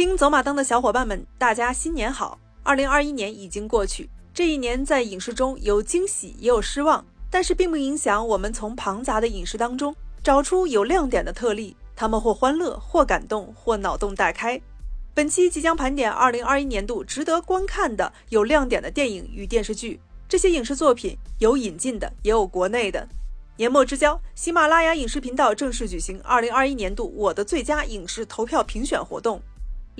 听走马灯的小伙伴们，大家新年好！二零二一年已经过去，这一年在影视中有惊喜也有失望，但是并不影响我们从庞杂的影视当中找出有亮点的特例，他们或欢乐，或感动，或脑洞大开。本期即将盘点二零二一年度值得观看的有亮点的电影与电视剧，这些影视作品有引进的，也有国内的。年末之交，喜马拉雅影视频道正式举行二零二一年度我的最佳影视投票评选活动。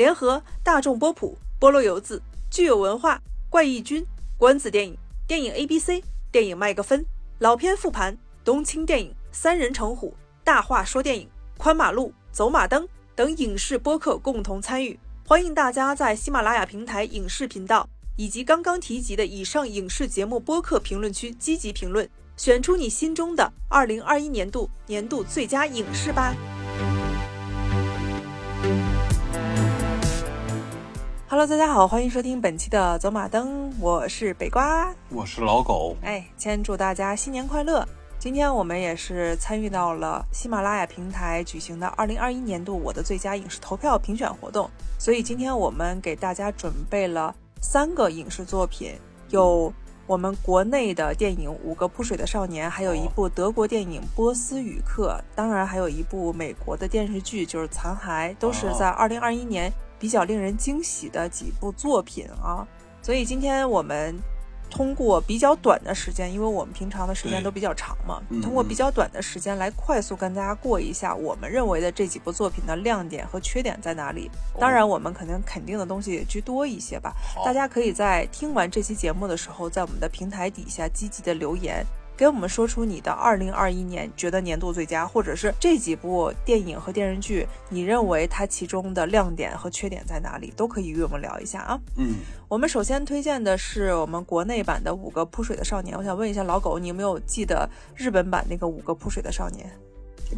联合大众波普、菠萝油子、具有文化、怪异君、关子电影、电影 A B C、电影麦克风、老片复盘、冬青电影、三人成虎、大话说电影、宽马路、走马灯等影视播客共同参与。欢迎大家在喜马拉雅平台影视频道以及刚刚提及的以上影视节目播客评论区积极评论，选出你心中的二零二一年度年度最佳影视吧。Hello，大家好，欢迎收听本期的走马灯，我是北瓜，我是老狗。哎，先祝大家新年快乐！今天我们也是参与到了喜马拉雅平台举行的二零二一年度我的最佳影视投票评选活动，所以今天我们给大家准备了三个影视作品，有我们国内的电影《五个扑水的少年》，还有一部德国电影《波斯语课》，当然还有一部美国的电视剧，就是《残骸》，都是在二零二一年。比较令人惊喜的几部作品啊，所以今天我们通过比较短的时间，因为我们平常的时间都比较长嘛，通过比较短的时间来快速跟大家过一下我们认为的这几部作品的亮点和缺点在哪里。当然，我们可能肯定的东西也居多一些吧。大家可以在听完这期节目的时候，在我们的平台底下积极的留言。给我们说出你的二零二一年觉得年度最佳，或者是这几部电影和电视剧，你认为它其中的亮点和缺点在哪里，都可以与我们聊一下啊。嗯，我们首先推荐的是我们国内版的《五个扑水的少年》。我想问一下老狗，你有没有记得日本版那个《五个扑水的少年》？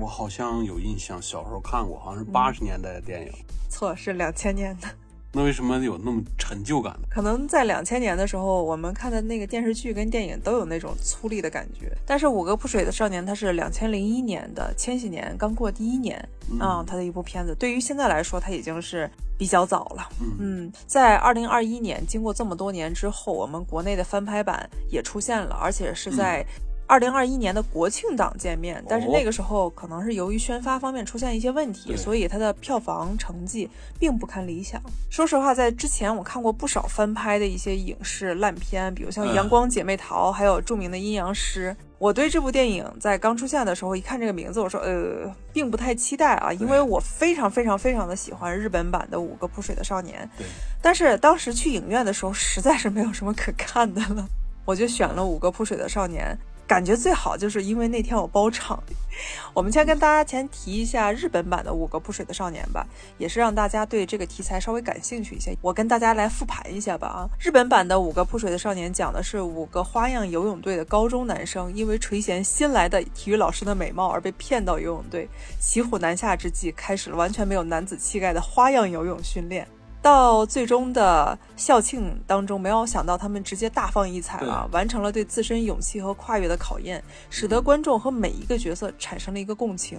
我好像有印象，小时候看过，好像是八十年代的电影。错，是两千年的。那为什么有那么陈旧感呢？可能在两千年的时候，我们看的那个电视剧跟电影都有那种粗粝的感觉。但是《五个扑水的少年》它是两千零一年的，千禧年刚过第一年啊，它的一部片子。对于现在来说，它已经是比较早了。嗯，在二零二一年，经过这么多年之后，我们国内的翻拍版也出现了，而且是在。二零二一年的国庆档见面，但是那个时候可能是由于宣发方面出现一些问题，所以它的票房成绩并不堪理想。说实话，在之前我看过不少翻拍的一些影视烂片，比如像《阳光姐妹淘》，还有著名的《阴阳师》。我对这部电影在刚出现的时候，一看这个名字，我说呃，并不太期待啊，因为我非常非常非常的喜欢日本版的《五个扑水的少年》。对。但是当时去影院的时候，实在是没有什么可看的了，我就选了《五个扑水的少年》。感觉最好就是因为那天我包场。我们先跟大家先提一下日本版的《五个扑水的少年》吧，也是让大家对这个题材稍微感兴趣一些。我跟大家来复盘一下吧啊，日本版的《五个扑水的少年》讲的是五个花样游泳队的高中男生，因为垂涎新来的体育老师的美貌而被骗到游泳队，骑虎难下之际，开始了完全没有男子气概的花样游泳训练。到最终的校庆当中，没有想到他们直接大放异彩了，完成了对自身勇气和跨越的考验，使得观众和每一个角色产生了一个共情。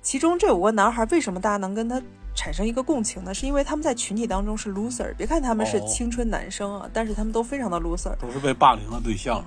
其中这五个男孩为什么大家能跟他产生一个共情呢？是因为他们在群体当中是 loser。别看他们是青春男生啊，但是他们都非常的 loser，都是被霸凌的对象。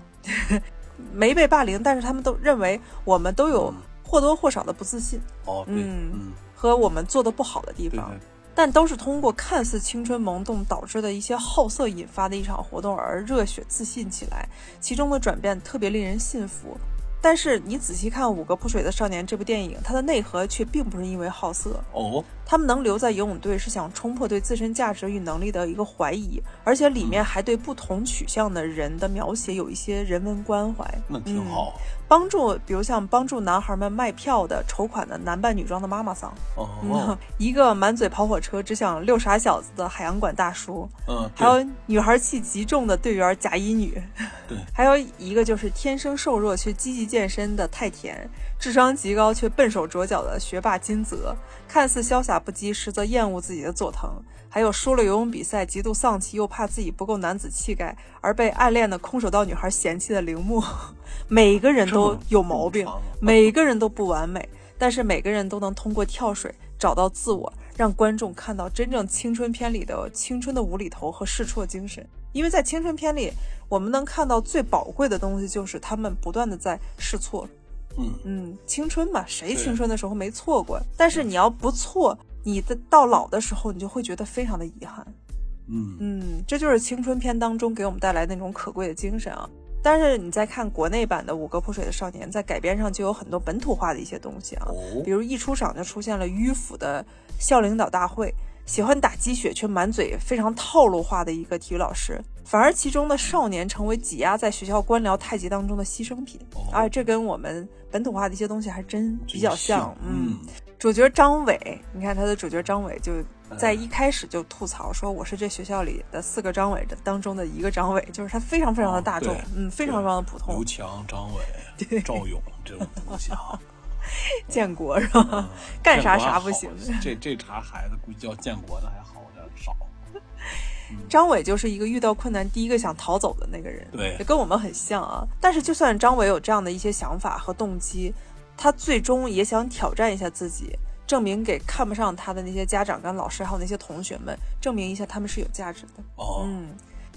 没被霸凌，但是他们都认为我们都有或多或少的不自信。哦，嗯，和我们做的不好的地方。但都是通过看似青春萌动导致的一些好色引发的一场活动而热血自信起来，其中的转变特别令人信服。但是你仔细看《五个扑水的少年》这部电影，它的内核却并不是因为好色哦。他们能留在游泳队，是想冲破对自身价值与能力的一个怀疑，而且里面还对不同取向的人的描写有一些人文关怀，那挺好。帮助，比如像帮助男孩们卖票的筹款的男扮女装的妈妈桑，哦，一个满嘴跑火车只想遛傻小子的海洋馆大叔，嗯，还有女孩气极重的队员假一女，对，还有一个就是天生瘦弱却积极健身的太田，智商极高却笨手拙脚的学霸金泽，看似潇洒不羁，实则厌恶自己的佐藤。还有输了游泳比赛，极度丧气，又怕自己不够男子气概，而被暗恋的空手道女孩嫌弃的铃木。每个人都有毛病，每个人都不完美，但是每个人都能通过跳水找到自我，让观众看到真正青春片里的青春的无厘头和试错精神。因为在青春片里，我们能看到最宝贵的东西就是他们不断的在试错。嗯嗯，青春嘛，谁青春的时候没错过？但是你要不错，你的到老的时候，你就会觉得非常的遗憾。嗯嗯，这就是青春片当中给我们带来那种可贵的精神啊。但是你再看国内版的《五个泼水的少年》，在改编上就有很多本土化的一些东西啊，哦比如一出场就出现了迂腐的校领导大会，喜欢打鸡血却满嘴非常套路化的一个体育老师，反而其中的少年成为挤压在学校官僚太极当中的牺牲品。哦哎，这跟我们本土化的一些东西还真比较像。嗯，主角张伟，你看他的主角张伟就在一开始就吐槽说我是这学校里的四个张伟的当中的一个张伟，就是他非常非常的大众，哦嗯，非常非常的普通刘，强、张伟、赵勇这种东西啊，建国是吧？嗯干啥啥不行。这这茬孩子估计叫建国的还好点少。张伟就是一个遇到困难第一个想逃走的那个人，对也跟我们很像啊。但是就算张伟有这样的一些想法和动机，他最终也想挑战一下自己，证明给看不上他的那些家长跟老师还有那些同学们，证明一下他们是有价值的。哦，嗯，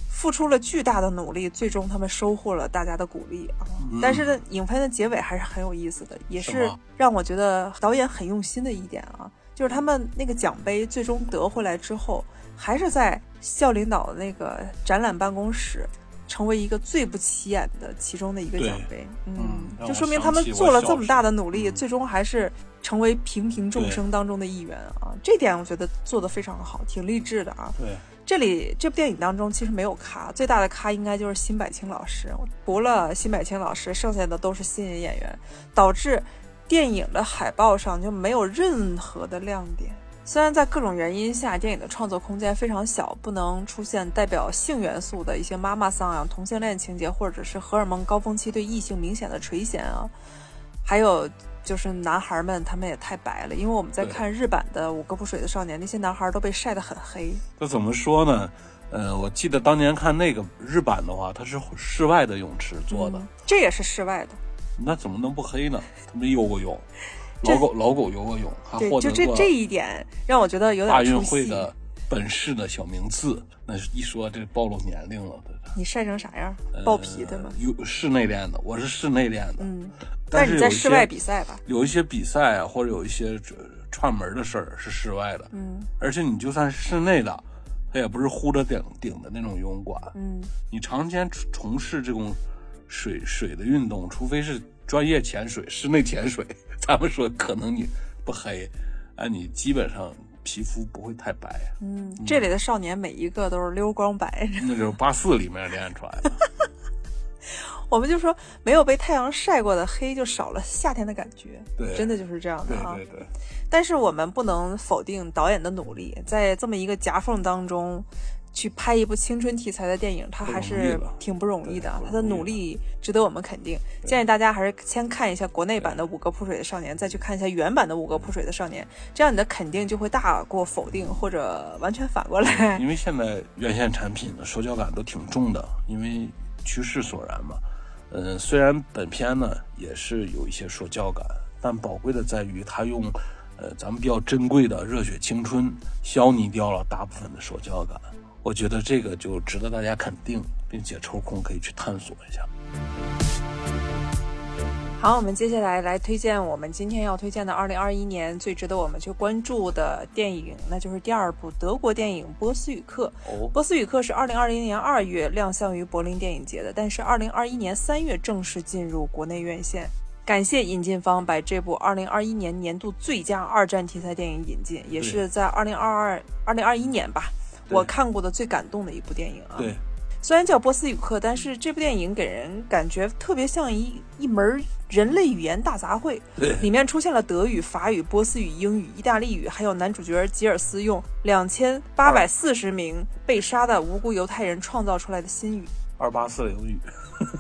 付出了巨大的努力，最终他们收获了大家的鼓励啊。但是呢，影片的结尾还是很有意思的，也是让我觉得导演很用心的一点啊，就是他们那个奖杯最终得回来之后，还是在校领导的那个展览办公室。成为一个最不起眼的其中的一个奖杯，嗯，就说明他们做了这么大的努力，嗯最终还是成为平平众生当中的一员啊！这点我觉得做得非常好，挺励志的啊。对，这里这部电影当中其实没有咖，最大的咖应该就是辛柏青老师。除了辛柏青老师，剩下的都是新人演员，导致电影的海报上就没有任何的亮点。虽然在各种原因下，电影的创作空间非常小，不能出现代表性元素的一些妈妈桑啊、同性恋情节，或者是荷尔蒙高峰期对异性明显的垂涎啊，还有就是男孩们他们也太白了，因为我们在看日版的《五个不水的少年》，那些男孩都被晒得很黑。这怎么说呢？呃，我记得当年看那个日版的话，它是室外的泳池做的，嗯这也是室外的。那怎么能不黑呢？他们游过泳，这老狗老狗游过泳，还对，获得过就这这一点让我觉得有点大运。会的本市的小名次。那一说这暴露年龄了，对你晒成啥样？爆皮对吗？有室内练的，我是室内练的。嗯，但是你在室外比赛吧？有一些比赛啊，或者有一些这串门的事儿是室外的，嗯而且你就算是室内的，它也不是呼着顶顶的那种游泳馆。嗯你长时间从事这种水水的运动，除非是专业潜水、室内潜水，咱们说可能你不黑，哎，你基本上皮肤不会太白，嗯，这里的少年每一个都是溜光白。那就是八四里面练出来的。我们就说没有被太阳晒过的黑，就少了夏天的感觉。对真的就是这样的对啊。对对，但是我们不能否定导演的努力，在这么一个夹缝当中。去拍一部青春题材的电影，他还是挺不容易的对，他的努力值得我们肯定。建议大家还是先看一下国内版的《五个扑水的少年》，再去看一下原版的《五个扑水的少年》，这样你的肯定就会大过否定，或者完全反过来。因为现在院线产品的手脚感都挺重的，因为趋势所然嘛。嗯，虽然本片呢也是有一些说教感，但宝贵的在于它用，呃，咱们比较珍贵的热血青春消弭掉了大部分的说教感。我觉得这个就值得大家肯定，并且抽空可以去探索一下。好，我们接下来来推荐我们今天要推荐的2021年最值得我们去关注的电影，那就是第二部德国电影《波斯语课》。哦《波斯语课》是2020年2月亮相于柏林电影节的，但是2021年3月正式进入国内院线。感谢引进方把这部2021年年度最佳二战题材电影引进，也是在2022、2021年吧，对我看过的最感动的一部电影啊。对，虽然叫波斯语课，但是这部电影给人感觉特别像一一门人类语言大杂烩，对。里面出现了德语、法语、波斯语、英语、意大利语，还有男主角吉尔斯用两千八百四十名被杀的无辜犹太人创造出来的新语，二八四零语，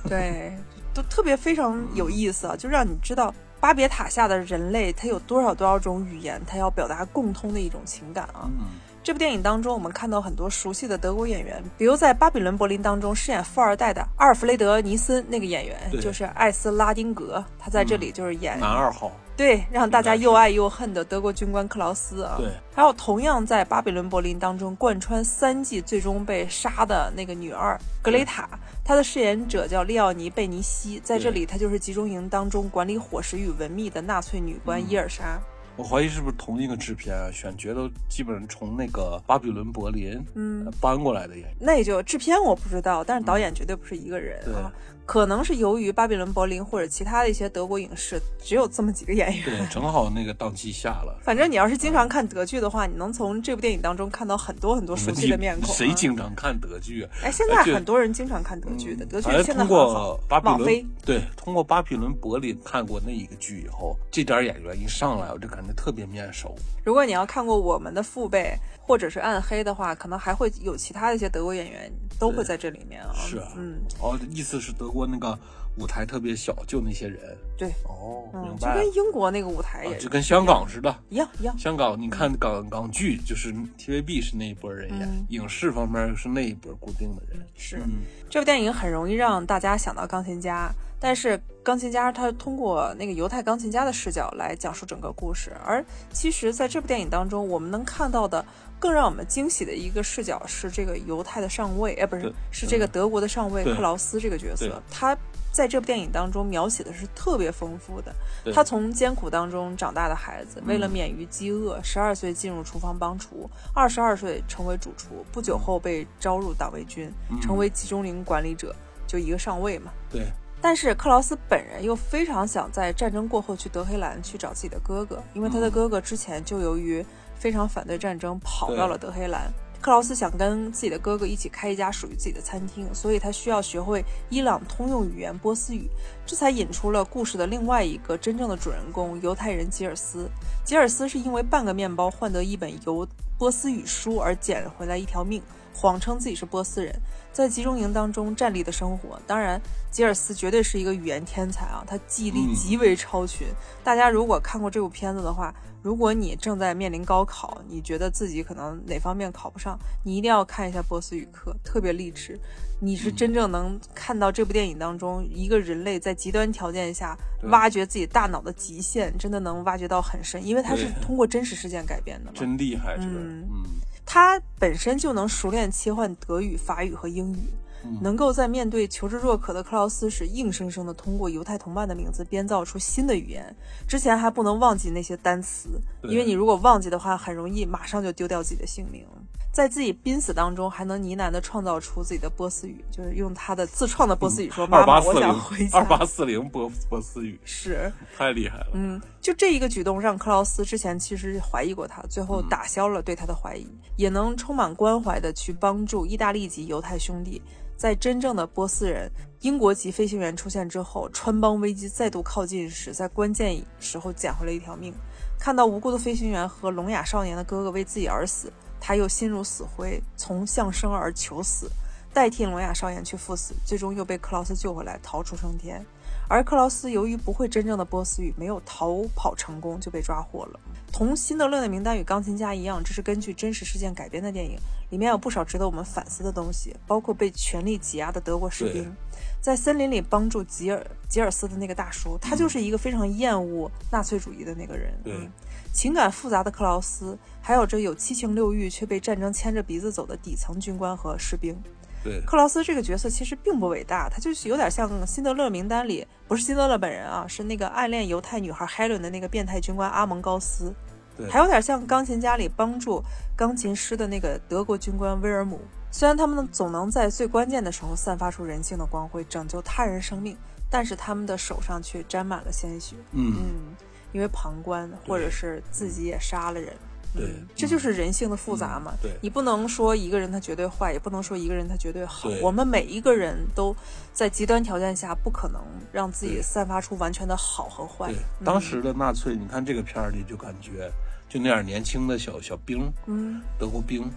对，都特别非常有意思啊，就让你知道巴别塔下的人类他有多少多少种语言，他要表达共通的一种情感啊。嗯，这部电影当中，我们看到很多熟悉的德国演员，比如在《巴比伦柏林》当中饰演富二代的阿尔弗雷德·尼森那个演员，就是艾斯拉丁格，他在这里就是演、男二号，对让大家又爱又恨的德国军官克劳斯啊。对，还有同样在《巴比伦柏林》当中贯穿三季，最终被杀的那个女二格雷塔，她的饰演者叫利奥尼·贝尼西，在这里她就是集中营当中管理伙食与文秘的纳粹女官伊尔莎。我怀疑是不是同一个制片啊？选角都基本上从那个巴比伦柏林嗯呃搬过来的演员。那也就制片我不知道，但是导演绝对不是一个人对啊。可能是由于巴比伦柏林或者其他的一些德国影视只有这么几个演员。对，正好那个档期下了。反正你要是经常看德剧的话，你能从这部电影当中看到很多很多熟悉的面孔、啊。谁经常看德剧啊？哎，现在很多人经常看德剧的，德剧现在通过。巴比伦对，通过巴比伦柏林看过那一个剧以后，这点演员一上来，我就感觉特别面熟。如果你要看过我们的父辈或者是暗黑的话，可能还会有其他的一些德国演员都会在这里面啊。是啊，嗯，哦，意思是德国那个舞台特别小，就那些人。对，哦，嗯明，白了。就跟英国那个舞台也啊就跟香港似的。一样一样。香港，你看港港剧，就是 TVB 是那一波人演，嗯影视方面是那一波固定的人。是，嗯，这部电影很容易让大家想到钢琴家，但是钢琴家他通过那个犹太钢琴家的视角来讲述整个故事，而其实在这部电影当中，我们能看到的更让我们惊喜的一个视角是这个犹太的上尉，哎，不是，是这个德国的上尉克劳斯这个角色，他。在这部电影当中描写的是特别丰富的，他从艰苦当中长大的孩子，为了嗯免于饥饿，十二岁进入厨房帮厨，二十二岁成为主厨，不久后被招入党卫军，嗯成为集中营管理者，就一个上尉嘛。对，但是克劳斯本人又非常想在战争过后去德黑兰去找自己的哥哥，因为他的嗯哥哥之前就由于非常反对战争跑到了德黑兰。克劳斯想跟自己的哥哥一起开一家属于自己的餐厅，所以他需要学会伊朗通用语言波斯语，这才引出了故事的另外一个真正的主人公——犹太人吉尔斯。吉尔斯是因为半个面包换得一本犹波斯语书而捡回来一条命，谎称自己是波斯人，在集中营当中站立的生活。当然，吉尔斯绝对是一个语言天才啊，他记忆力嗯极为超群。大家如果看过这部片子的话，如果你正在面临高考，你觉得自己可能哪方面考不上，你一定要看一下波斯语课，特别励志。你是真正能看到这部电影当中一个人类在极端条件下挖掘自己大脑的极限，真的能挖掘到很深，因为它是通过真实事件改编的嘛。真厉害，这个，嗯嗯，他本身就能熟练切换德语、法语和英语，嗯能够在面对求知若渴的克劳斯时，硬生生的通过犹太同伴的名字编造出新的语言。之前还不能忘记那些单词，因为你如果忘记的话，很容易马上就丢掉自己的性命。在自己濒死当中，还能呢喃的创造出自己的波斯语，就是用他的自创的波斯语说：“妈妈，我想回，家。”二八四零波波斯语，是，太厉害了。嗯，就这一个举动，让克劳斯之前其实怀疑过他，最后打消了对他的怀疑，也能充满关怀的去帮助意大利籍犹太兄弟，在真正的波斯人、英国籍飞行员出现之后，穿帮危机再度靠近时，在关键时候捡回了一条命。看到无辜的飞行员和聋哑少年的哥哥为自己而死，他又心如死灰，从向生而求死，代替聋哑少年去赴死，最终又被克劳斯救回来，逃出升天。而克劳斯由于不会真正的波斯语，没有逃跑成功，就被抓获了。同《辛德勒的名单》与《钢琴家》一样，这是根据真实事件改编的电影，里面有不少值得我们反思的东西，包括被权力挤压的德国士兵，在森林里帮助吉尔吉尔斯的那个大叔，他就是一个非常厌恶纳粹主义的那个人。对嗯情感复杂的克劳斯，还有着有七情六欲却被战争牵着鼻子走的底层军官和士兵。对，克劳斯这个角色其实并不伟大，他就是有点像《辛德勒名单》里，不是辛德勒本人啊，是那个暗恋犹太女孩海伦的那个变态军官阿蒙高斯，对还有点像《钢琴家》里帮助钢琴师的那个德国军官威尔姆。虽然他们总能在最关键的时候散发出人性的光辉，拯救他人生命，但是他们的手上却沾满了鲜血。嗯，嗯，因为旁观，或者是自己也杀了人。对嗯，这就是人性的复杂嘛。对你不能说一个人他绝对坏，也不能说一个人他绝对好。对我们每一个人都在极端条件下，不可能让自己散发出完全的好和坏对。，嗯当时的纳粹，你看这个片儿里就感觉，就那样年轻的小小兵，嗯，德国兵，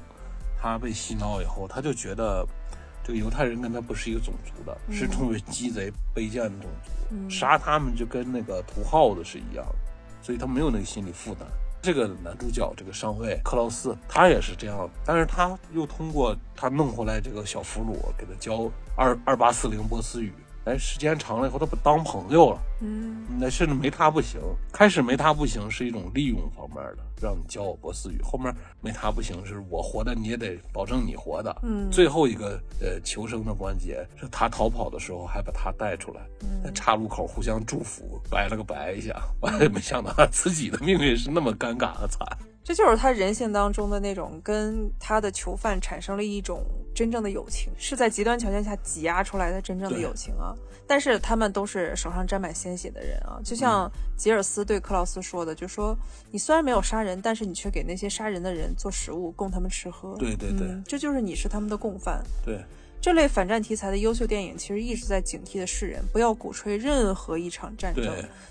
他被洗脑以后，他就觉得这个犹太人跟他不是一个种族的，是成为鸡贼卑贱的种族，嗯杀他们就跟那个屠耗子是一样的，所以他没有那个心理负担。这个男主角这个上尉克劳斯，他也是这样，但是他又通过他弄回来这个小俘虏，给他教二二八四零波斯语。哎，时间长了以后，他不当朋友了。嗯，那甚至没他不行。开始没他不行是一种利用方面的，让你教我波斯语。后面没他不行，是我活的你也得保证你活的。嗯，最后一个呃求生的关节是他逃跑的时候还把他带出来，在岔路口互相祝福，拜了个拜一下。我也，没想到他自己的命运是那么尴尬和惨。这就是他人性当中的那种跟他的囚犯产生了一种真正的友情，是在极端条件下挤压出来的真正的友情啊！但是他们都是手上沾满鲜血的人啊，就像吉尔斯对克劳斯说的，就说你虽然没有杀人，但是你却给那些杀人的人做食物供他们吃喝。对对对，这就是你是他们的共犯。对。这类反战题材的优秀电影，其实一直在警惕的世人，不要鼓吹任何一场战争。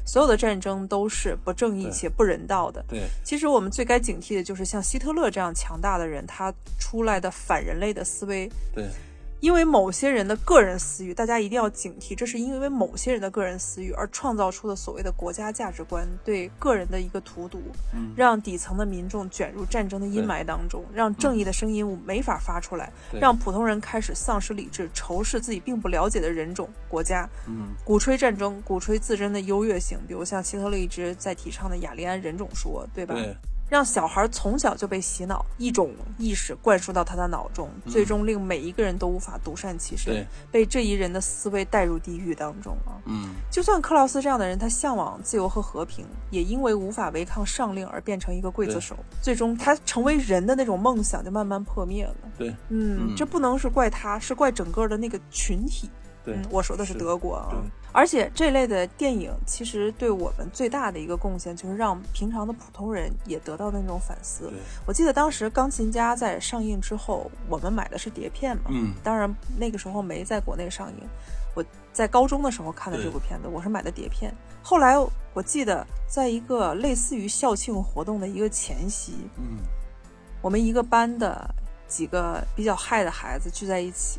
所有的战争都是不正义且不人道的。对，其实我们最该警惕的就是像希特勒这样强大的人，他出来的反人类的思维。对。因为某些人的个人私欲，大家一定要警惕，这是因为某些人的个人私欲而创造出的所谓的国家价值观对个人的一个荼毒，让底层的民众卷入战争的阴霾当中，让正义的声音没法发出来，让普通人开始丧失理智，仇视自己并不了解的人种、国家，鼓吹战争，鼓吹自身的优越性，比如像希特勒一直在提倡的雅利安人种说，对吧？让小孩从小就被洗脑，一种意识灌输到他的脑中，最终令每一个人都无法独善其身，被这一人的思维带入地狱当中啊！嗯，就算克劳斯这样的人，他向往自由和和平，也因为无法违抗上令而变成一个刽子手，最终他成为人的那种梦想就慢慢破灭了。对，嗯，这不能是怪他，是怪整个的那个群体。对，我说的是德国啊。而且这类的电影其实对我们最大的一个贡献，就是让平常的普通人也得到那种反思。我记得当时《钢琴家》在上映之后，我们买的是碟片嘛，嗯，当然那个时候没在国内上映。我在高中的时候看的这部片子，我是买的碟片。后来我记得在一个类似于校庆活动的一个前夕，嗯，我们一个班的几个比较嗨的孩子聚在一起。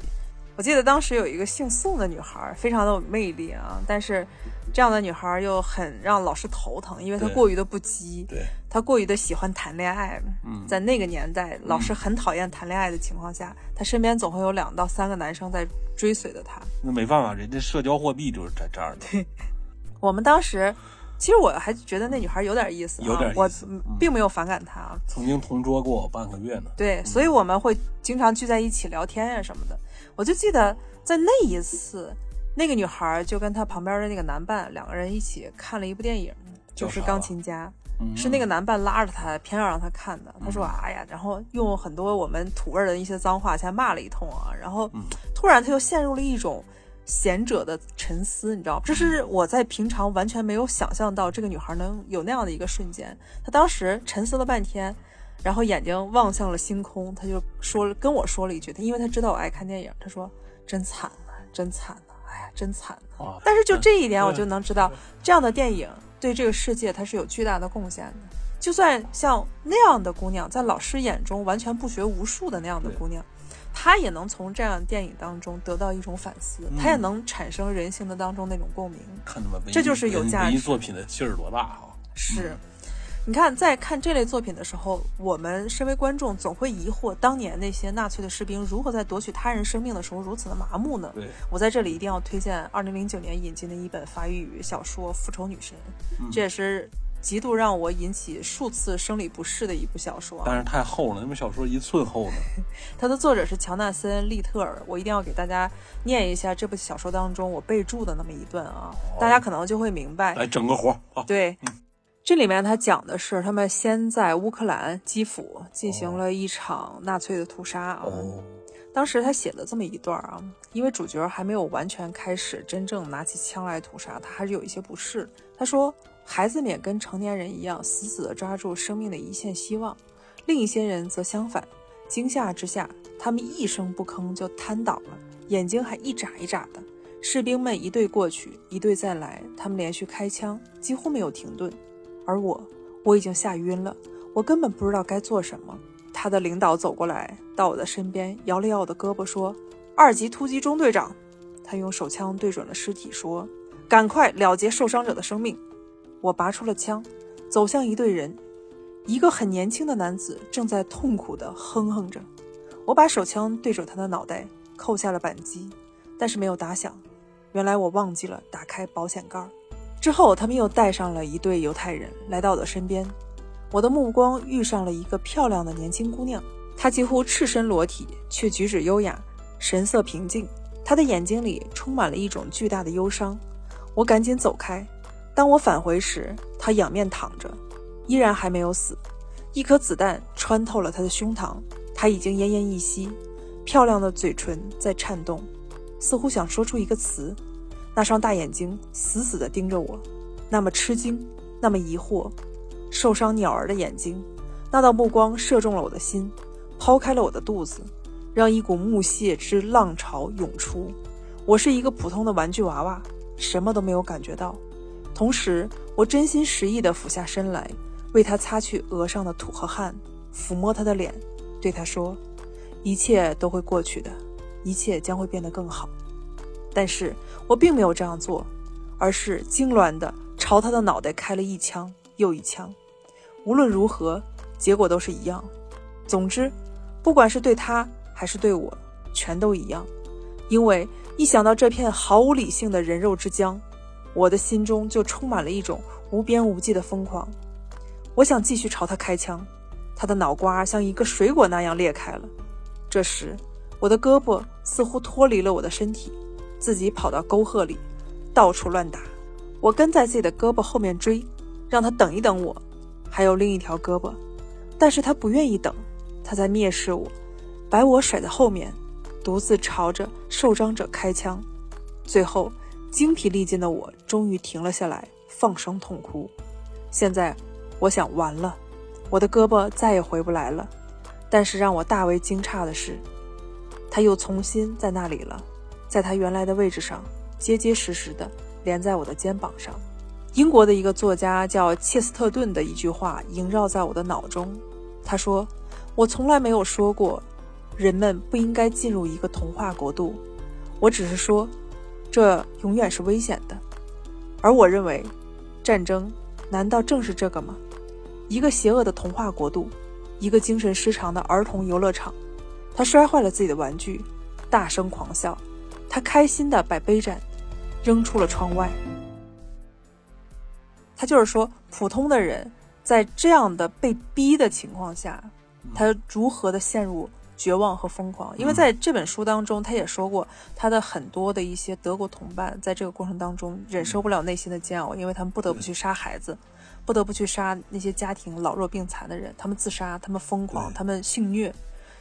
我记得当时有一个姓宋的女孩，非常的有魅力啊，但是这样的女孩又很让老师头疼，因为她过于的不羁，对，她过于的喜欢谈恋爱。嗯，在那个年代，老师很讨厌谈恋爱的情况下，她身边总会有两到三个男生在追随着她。那没办法，人家社交货币就是在这儿的。对，我们当时。其实我还觉得那女孩有点意思，有点意思，我并没有反感她啊。曾经同桌过我半个月呢。对，所以我们会经常聚在一起聊天呀什么的。我就记得在那一次，那个女孩就跟她旁边的那个男伴两个人一起看了一部电影，就是《钢琴家》，是那个男伴拉着她，偏要让她看的。他说：“哎呀，然后用很多我们土味的一些脏话，先骂了一通啊。然后突然他又陷入了一种。”贤者的沉思，你知道吗？这是我在平常完全没有想象到这个女孩能有那样的一个瞬间。她当时沉思了半天，然后眼睛望向了星空，他就说跟我说了一句：“他因为他知道我爱看电影，他说真惨啊，真惨啊，哎呀，真惨啊。”但是就这一点，我就能知道这样的电影对这个世界它是有巨大的贡献的。就算像那样的姑娘，在老师眼中完全不学无术的那样的姑娘。她也能从这样电影当中得到一种反思，她也能产生人性的当中那种共鸣。看他们这就是有价值作品的劲儿多大啊！是，你看，在看这类作品的时候，我们身为观众总会疑惑，当年那些纳粹的士兵如何在夺取他人生命的时候如此的麻木呢？对，我在这里一定要推荐二零零九年引进的一本法语小说《复仇女神》，这也是。极度让我引起数次生理不适的一部小说，但是太厚了，那本小说一寸厚呢。它的作者是乔纳森·利特尔，我一定要给大家念一下这部小说当中我备注的那么一段啊，大家可能就会明白。来整个活儿，对，这里面他讲的是他们先在乌克兰基辅进行了一场纳粹的屠杀啊。当时他写了这么一段啊，因为主角还没有完全开始真正拿起枪来屠杀，他还是有一些不适。他说。孩子们也跟成年人一样，死死地抓住生命的一线希望；另一些人则相反，惊吓之下，他们一声不吭就瘫倒了，眼睛还一眨一眨的。士兵们一队过去，一队再来，他们连续开枪，几乎没有停顿。而我，我已经吓晕了，我根本不知道该做什么。他的领导走过来，到我的身边，摇了摇我的胳膊，说：“二级突击中队长。”他用手枪对准了尸体，说：“赶快了结受伤者的生命。”我拔出了枪，走向一队人，一个很年轻的男子正在痛苦地哼哼着。我把手枪对准他的脑袋，扣下了扳机，但是没有打响。原来我忘记了打开保险盖儿。之后，他们又带上了一对犹太人来到我的身边。我的目光遇上了一个漂亮的年轻姑娘，她几乎赤身裸体，却举止优雅，神色平静。她的眼睛里充满了一种巨大的忧伤。我赶紧走开。当我返回时，她仰面躺着，依然还没有死。一颗子弹穿透了她的胸膛，她已经奄奄一息，漂亮的嘴唇在颤动，似乎想说出一个词。那双大眼睛死死地盯着我，那么吃惊，那么疑惑，受伤鸟儿的眼睛，那道目光射中了我的心，抛开了我的肚子，让一股木屑之浪潮涌出。我是一个普通的玩具娃娃，什么都没有感觉到。同时，我真心实意地俯下身来，为他擦去额上的土和汗，抚摸他的脸，对他说：“一切都会过去的，一切将会变得更好。”但是我并没有这样做，而是痉挛地朝他的脑袋开了一枪又一枪。无论如何，结果都是一样。总之，不管是对他还是对我，全都一样。因为一想到这片毫无理性的人肉之江，我的心中就充满了一种无边无际的疯狂。我想继续朝他开枪，他的脑瓜像一个水果那样裂开了。这时，我的胳膊似乎脱离了我的身体。自己跑到沟壑里，到处乱打。我跟在自己的胳膊后面追，让他等一等我。还有另一条胳膊，但是他不愿意等，他在蔑视我，把我甩在后面，独自朝着受伤者开枪。最后，精疲力尽的我终于停了下来，放声痛哭。现在，我想完了，我的胳膊再也回不来了。但是让我大为惊诧的是，他又重新在那里了。在他原来的位置上，结结实实的连在我的肩膀上。英国的一个作家叫切斯特顿的一句话萦绕在我的脑中。他说：“我从来没有说过，人们不应该进入一个童话国度。我只是说，这永远是危险的。而我认为，战争难道正是这个吗？一个邪恶的童话国度，一个精神失常的儿童游乐场。他摔坏了自己的玩具，大声狂笑。”他开心的把杯盏扔出了窗外。他就是说，普通的人在这样的被逼的情况下，他如何的陷入绝望和疯狂？因为在这本书当中，他也说过，他的很多的一些德国同伴在这个过程当中忍受不了内心的煎熬，因为他们不得不去杀孩子，不得不去杀那些家庭老弱病残的人，他们自杀，他们疯狂，他们性虐，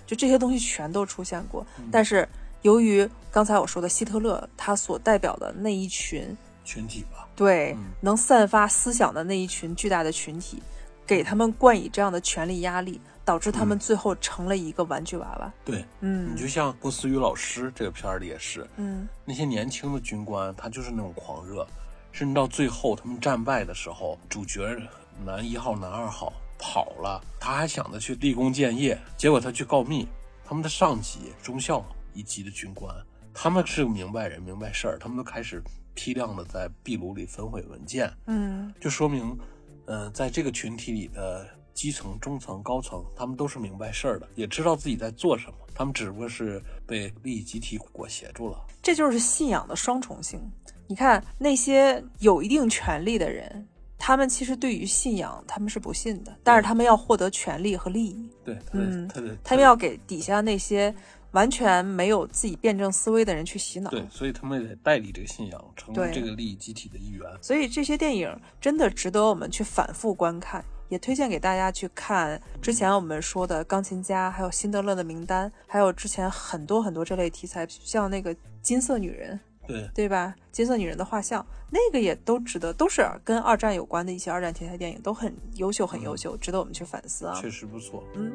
就这些东西全都出现过，但是。由于刚才我说的希特勒，他所代表的那一群群体吧，对，能散发思想的那一群巨大的群体，给他们冠以这样的权力压力，导致他们最后成了一个玩具娃娃。对，嗯，你就像郭思雨老师这个片儿里也是，嗯，那些年轻的军官，他就是那种狂热，甚至到最后他们战败的时候，主角男一号、男二号跑了，他还想着去立功建业，结果他去告密，他们的上级中校。一级的军官，他们是个明白人，明白事儿，他们都开始批量的在壁炉里焚毁文件，嗯，就说明，嗯，在这个群体里的基层、中层、高层，他们都是明白事儿的，也知道自己在做什么，他们只不过是被利益集体裹挟住了。这就是信仰的双重性。你看那些有一定权力的人，他们其实对于信仰他们是不信的，但是他们要获得权利和利益，对，嗯，他们要给底下那些。完全没有自己辩证思维的人去洗脑，对，所以他们也得代理这个信仰，成为这个利益集体的一员。所以这些电影真的值得我们去反复观看，也推荐给大家去看。之前我们说的《钢琴家》，还有《辛德勒的名单》，还有之前很多很多这类题材，像那个《金色女人》，对对吧？《金色女人的画像》，那个也都值得，都是跟二战有关的一些二战题材电影，都很优秀，很优秀，值得我们去反思啊。确实不错，嗯。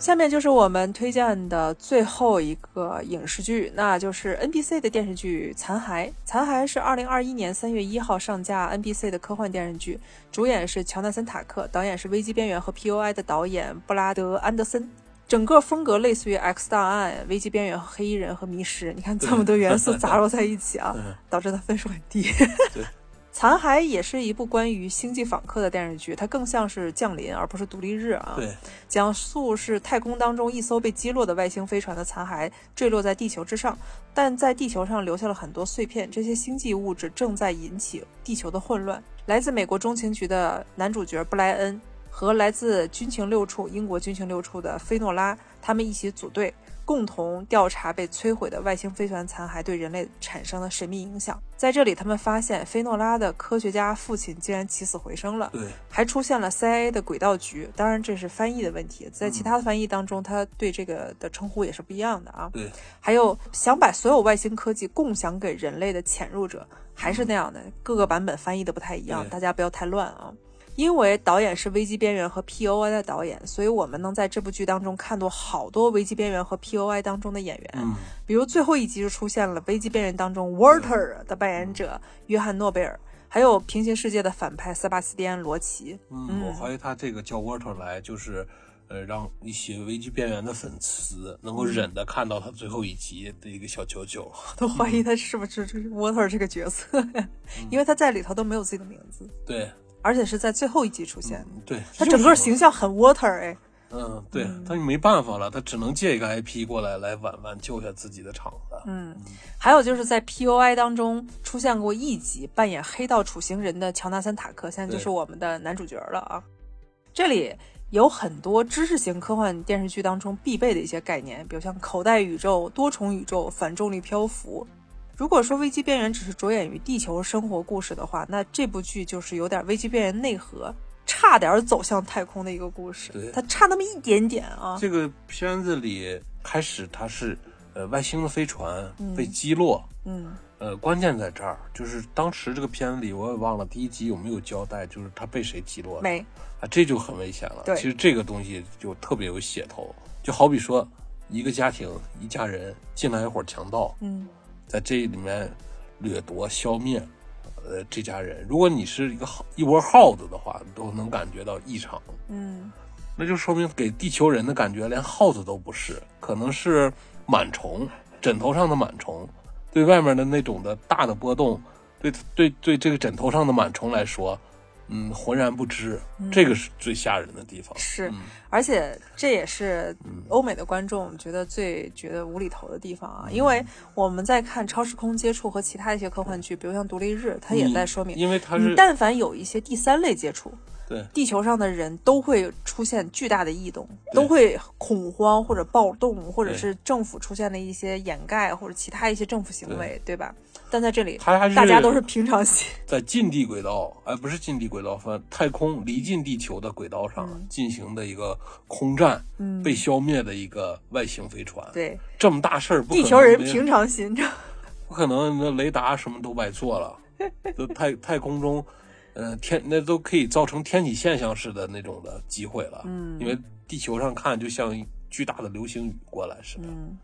下面就是我们推荐的最后一个影视剧，那就是 NBC 的电视剧《残骸》。《残骸》是二零二一年三月一号上架 NBC 的科幻电视剧，主演是乔纳森·塔克，导演是《危机边缘》和《POI》的导演布拉德·安德森。整个风格类似于《X 档案》《危机边缘》和《黑衣人》和《迷失》。你看这么多元素杂糅在一起啊，导致它分数很低。对，残骸也是一部关于星际访客的电视剧，它更像是降临而不是独立日啊。对，讲述是太空当中一艘被击落的外星飞船的残骸坠落在地球之上，但在地球上留下了很多碎片，这些星际物质正在引起地球的混乱。来自美国中情局的男主角布莱恩和来自军情六处英国军情六处的菲诺拉，他们一起组队。共同调查被摧毁的外星飞船残骸对人类产生的神秘影响。在这里，他们发现菲诺拉的科学家父亲竟然起死回生了，对，还出现了 CIA 的轨道局。当然，这是翻译的问题，在其他的翻译当中，他对这个的称呼也是不一样的啊。对，还有想把所有外星科技共享给人类的潜入者，还是那样的，各个版本翻译的不太一样，大家不要太乱啊。因为导演是《危机边缘》和《POI》的导演，所以我们能在这部剧当中看到好多《危机边缘》和《POI》当中的演员。嗯，比如最后一集就出现了《危机边缘》当中 Walter 的扮演者约翰诺贝尔，还有《平行世界》的反派塞巴斯蒂安罗奇。嗯，我怀疑他这个叫 Walter 来，就是呃，让一些《危机边缘》的粉丝能够忍的看到他最后一集的一个小九九。都怀疑他是不是 Walter 这个角色呀？因为他在里头都没有自己的名字。对。而且是在最后一集出现，对他整个形象很 water 哎，嗯，对他就没办法了，他只能借一个 IP 过来来挽挽救下自己的场子。嗯，还有就是在 POI 当中出现过一集扮演黑道处刑人的乔纳森塔克，现在就是我们的男主角了啊。这里有很多知识型科幻电视剧当中必备的一些概念，比如像口袋宇宙、多重宇宙、反重力漂浮。如果说危机边缘只是着眼于地球生活故事的话，那这部剧就是有点危机边缘内核，差点走向太空的一个故事。对，它差那么一点点啊。这个片子里开始它是，呃，外星的飞船被击落。嗯。呃，关键在这儿，就是当时这个片子里我也忘了第一集有没有交代，就是它被谁击落了。没。啊，这就很危险了。对。其实这个东西就特别有血头，就好比说一个家庭一家人进来一伙强盗。嗯。在这里面掠夺、消灭，呃，这家人。如果你是一个耗一窝耗子的话，都能感觉到异常。嗯，那就说明给地球人的感觉连耗子都不是，可能是螨虫，枕头上的螨虫。对外面的那种的大的波动，对对对，这个枕头上的螨虫来说。嗯，浑然不知，这个是最吓人的地方。是，而且这也是欧美的观众觉得最觉得无厘头的地方啊，因为我们在看《超时空接触》和其他一些科幻剧，比如像《独立日》，它也在说明，因为它是但凡有一些第三类接触。对，地球上的人都会出现巨大的异动，都会恐慌或者暴动，或者是政府出现的一些掩盖或者其他一些政府行为，对。吧？但在这里，大家都是平常心，在近地轨道，哎，不是近地轨道，反太空离近地球的轨道上进行的一个空战，被消灭的一个外星飞船。对，这么大事儿，地球人平常心，不可能，那雷达什么都白做了，都太 太空中。嗯，天那都可以造成天体现象式的那种的机会了。嗯，因为地球上看就像巨大的流星雨过来似的。嗯，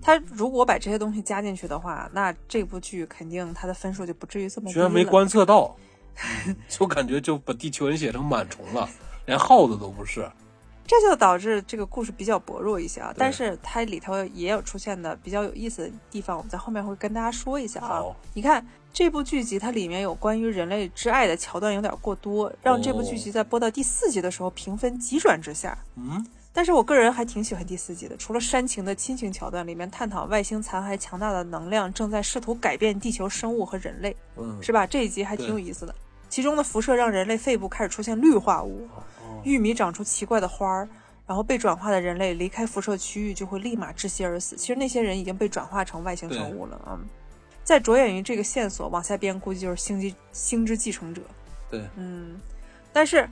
他如果把这些东西加进去的话，那这部剧肯定它的分数就不至于这么低居然没观测到，就感觉就把地球人写成螨虫了，连耗子都不是。这就导致这个故事比较薄弱一些啊，但是它里头也有出现的比较有意思的地方，我们在后面会跟大家说一下啊。你看这部剧集，它里面有关于人类之爱的桥段有点过多，让这部剧集在播到第四集的时候评分急转直下。嗯，但是我个人还挺喜欢第四集的，除了煽情的亲情桥段，里面探讨外星残骸强大的能量正在试图改变地球生物和人类，嗯，是吧？这一集还挺有意思的，其中的辐射让人类肺部开始出现氯化物。玉米长出奇怪的花儿，然后被转化的人类离开辐射区域就会立马窒息而死。其实那些人已经被转化成外星生物了啊！在着眼于这个线索往下编，估计就是星际星之继承者。对，嗯，但是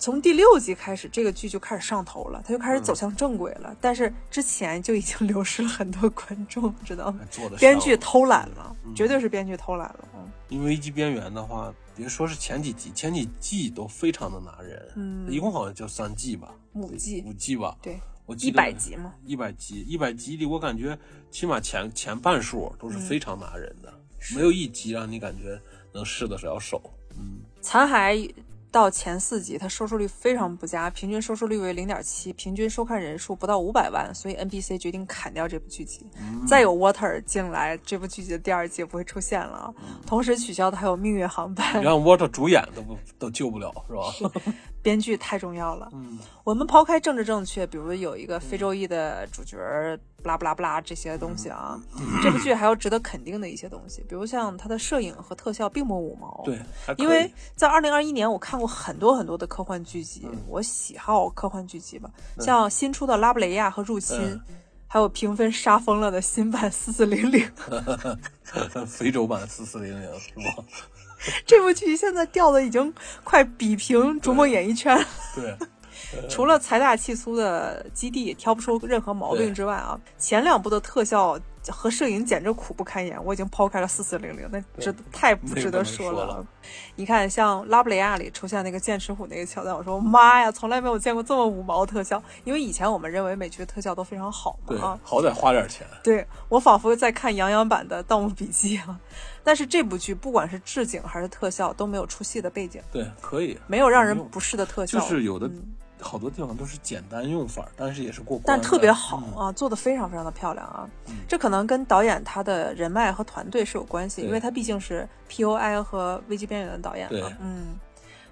从第六集开始，这个剧就开始上头了，它就开始走向正轨了。但是之前就已经 流失了很多观众，知道吗？编剧偷懒了，绝对是编剧偷懒了。因为危机边缘的话。别说是前几集，前几季都非常的拿人。嗯，一共好像就三季吧，五季，五季吧。对，我记得一百集吗，一百集，一百集里我感觉起码前前半数都是非常拿人的，没有一集让你感觉能试得了手。嗯，残骸到前四集，它收视率非常不佳，平均收视率为零点七，平均收看人数不到五百万，所以 NBC 决定砍掉这部剧集。再有 Water 进来，这部剧集的第二季不会出现了啊。同时取消的还有《命运航班》，让 Water 主演都不都救不了，是吧？编剧太重要了。嗯，我们抛开政治正确，比如有一个非洲裔的主角，不拉不拉不拉这些东西啊，这部剧还有值得肯定的一些东西，比如像它的摄影和特效并不五毛。对，因为在二零二一年，我看过很多很多的科幻剧集，嗯我喜好科幻剧集吧，像新出的《拉布雷亚》和《入侵》嗯还有评分杀疯了的新版《四四零零 》非洲版四四零零是吗？这部剧现在掉的已经快比平《逐梦演艺圈》了。对，除了财大气粗的基地挑不出任何毛病之外啊，前两部的特效和摄影简直苦不堪言。我已经抛开了四四零零，那值太不值得说了。你看，像拉布雷亚里出现那个剑齿虎那个桥段，我说妈呀，从来没有见过这么五毛特效。因为以前我们认为美剧的特效都非常好嘛啊，，好歹花点钱。对我仿佛在看杨洋版的《盗墓笔记》啊。但是这部剧不管是置景还是特效都没有出戏的背景，对，可以，没有让人不适的特效，就是有的嗯好多地方都是简单用法，但是也是过关，但特别好嗯啊，做的非常非常的漂亮啊。嗯这可能跟导演他的人脉和团队是有关系，因为他毕竟是 POI 和危机边缘的导演嘛，嗯，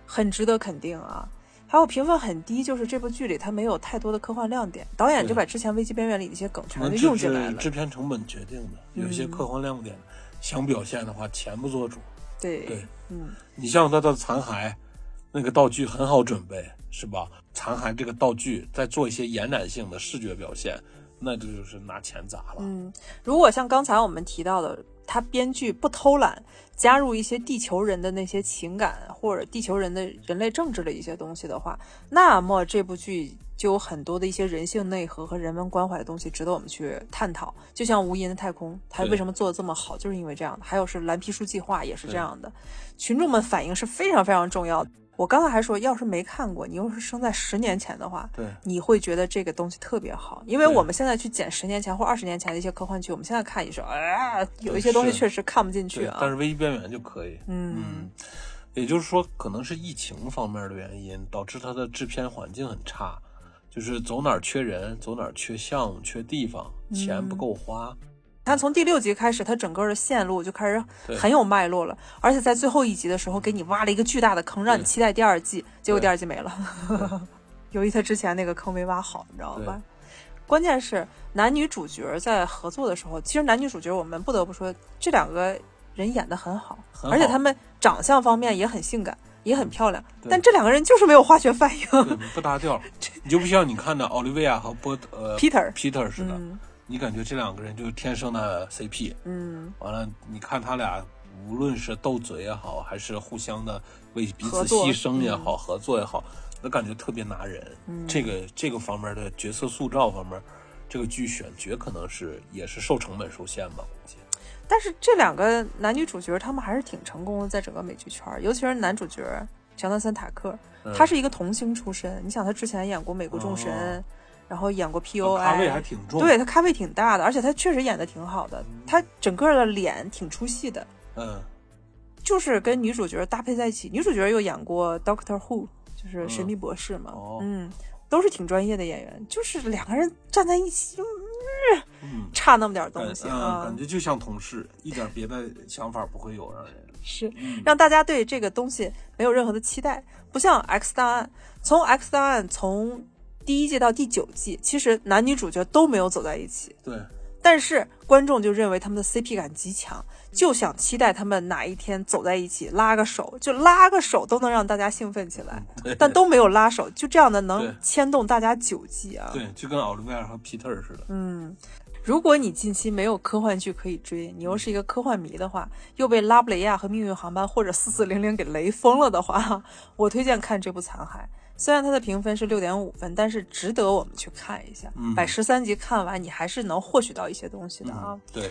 很值得肯定啊。还有评分很低，就是这部剧里它没有太多的科幻亮点，导演就把之前危机边缘里的一些梗全都用进来了。制片成本决定的，有一些嗯科幻亮点想表现的话，钱不做主。对，对嗯，你像他的残骸，那个道具很好准备，是吧？残骸这个道具再做一些延展性的视觉表现，那这就是拿钱砸了。嗯，如果像刚才我们提到的，他编剧不偷懒，加入一些地球人的那些情感或者地球人的人类政治的一些东西的话，那么这部剧就有很多的一些人性内核和人文关怀的东西值得我们去探讨。就像《无垠的太空》，它为什么做的这么好，就是因为这样的。还有是蓝皮书计划也是这样的，群众们反应是非常非常重要的。我刚才还说，要是没看过，你又是生在十年前的话，对你会觉得这个东西特别好，因为我们现在去捡十年前或二十年前的一些科幻剧，我们现在看也是，哎，有一些东西确实看不进去，啊。但是危机边缘就可以。嗯嗯，也就是说，可能是疫情方面的原因，导致它的制片环境很差，就是走哪儿缺人，走哪儿缺项目、缺地方，钱不够花。它从第六集开始，它整个的线路就开始很有脉络了，而且在最后一集的时候给你挖了一个巨大的坑，让你期待第二季，结果第二季没了。由于他之前那个坑没挖好，你知道吧？关键是男女主角在合作的时候，其实男女主角我们不得不说，这两个人演的很好，很好而且他们长相方面也很性感，也很漂亮，但这两个人就是没有化学反应。不搭调，你就不像你看的奥利维亚和波呃 Peter Peter 似的，嗯你感觉这两个人就是天生的 CP。嗯，完了，你看他俩无论是斗嘴也好，还是互相的为彼此牺牲也好，合作也好，那感觉特别拿人。嗯这个这个方面的角色塑造方面，这个剧选角可能是也是受成本受限吧，估计。但是这两个男女主角他们还是挺成功的，在整个美剧圈，尤其是男主角乔纳森·塔克，嗯他是一个童星出身。你想，他之前演过《美国众神》哦然后演过 POI，咖位还挺重。对他咖位挺大的，而且他确实演的挺好的，他整个的脸挺出戏的，嗯，就是跟女主角搭配在一起。女主角又演过 Doctor Who，就是神秘博士嘛，哦。嗯，都是挺专业的演员，就是两个人站在一起，嗯，差那么点儿东西嗯啊。感，觉就像同事，一点别的想法不会有，让人。是嗯。让大家对这个东西没有任何的期待，不像 X 档案，从 X 档案从第一季到第九季，其实男女主角都没有走在一起，对，但是观众就认为他们的 CP 感极强，就想期待他们哪一天走在一起，拉个手，就拉个手都能让大家兴奋起来，但都没有拉手，就这样的能牵动大家九季啊。对，就跟奥利维尔和 Peter 似的。嗯，如果你近期没有科幻剧可以追，你又是一个科幻迷的话，又被拉布雷亚和命运航班或者四四零零给雷疯了的话，我推荐看这部《残骸》。虽然它的评分是六点五分，但是值得我们去看一下。嗯把十三集看完，你还是能获取到一些东西的啊。嗯，对，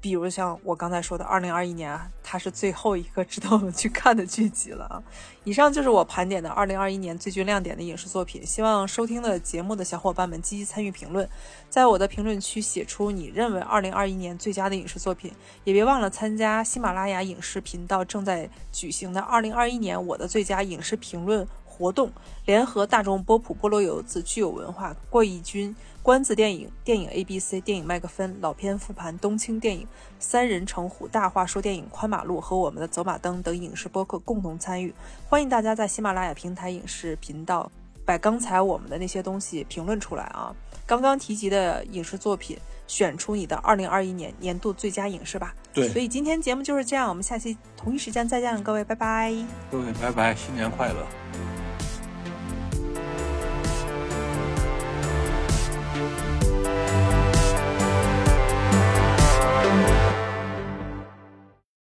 比如像我刚才说的，二零二一年啊，它是最后一个 值得我们去看的剧集了啊。以上就是我盘点的二零二一年最具亮点的影视作品。希望收听的节目的小伙伴们积极参与评论，在我的评论区写出你认为二零二一年最佳的影视作品，也别忘了参加喜马拉雅影视频道正在举行的二零二一年我的最佳影视评论活动，联合大众波普、菠萝油子、具有文化、过亿军。关子电影、电影 A B C、电影麦克风、老片复盘、冬青电影、三人成虎、大话说电影、宽马路和我们的走马灯等影视播客共同参与。欢迎大家在喜马拉雅平台影视频道把刚才我们的那些东西评论出来啊！刚刚提及的影视作品，选出你的二零二一年年度最佳影视吧。对，所以今天节目就是这样，我们下期同一时间再见，各位，拜拜。各位，拜拜，新年快乐。